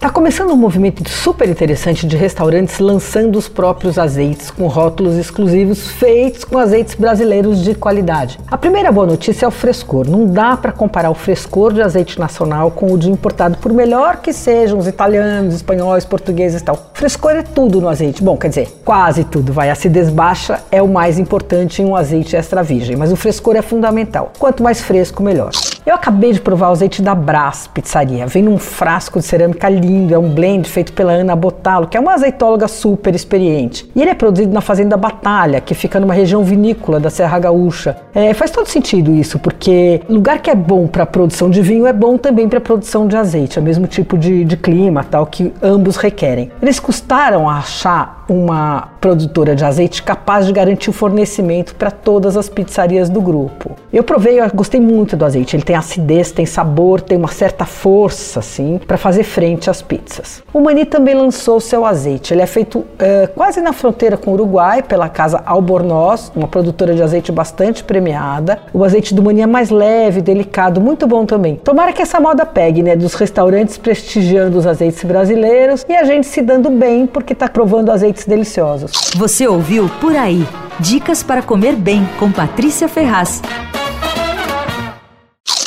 Está começando um movimento super interessante de restaurantes lançando os próprios azeites com rótulos exclusivos feitos com azeites brasileiros de qualidade. A primeira boa notícia é o frescor. Não dá para comparar o frescor de azeite nacional com o de importado, por melhor que sejam os italianos, espanhóis, portugueses e tal. Frescor é tudo no azeite. Bom, quer dizer, quase tudo. Vai, a acidez baixa é o mais importante em um azeite extra virgem, mas o frescor é fundamental. Quanto mais fresco, melhor. Eu acabei de provar o azeite da Brás Pizzaria. Vem num frasco de cerâmica lindo, é um blend feito pela Ana Botalo, que é uma azeitóloga super experiente. E ele é produzido na Fazenda Batalha, que fica numa região vinícola da Serra Gaúcha. É, faz todo sentido isso, porque lugar que é bom para produção de vinho é bom também para produção de azeite, é o mesmo tipo de, de clima tal que ambos requerem. Eles custaram achar uma produtora de azeite capaz de garantir o fornecimento para todas as pizzarias do grupo. Eu provei, eu gostei muito do azeite. Ele tem acidez, tem sabor, tem uma certa força, assim, para fazer frente às pizzas. O Mani também lançou seu azeite. Ele é feito uh, quase na fronteira com o Uruguai pela casa Albornoz, uma produtora de azeite bastante premiada. O azeite do Mani é mais leve, delicado, muito bom também. Tomara que essa moda pegue, né, dos restaurantes prestigiando os azeites brasileiros e a gente se dando bem porque está provando azeites deliciosos. Você ouviu Por Aí. Dicas para comer bem com Patrícia Ferraz.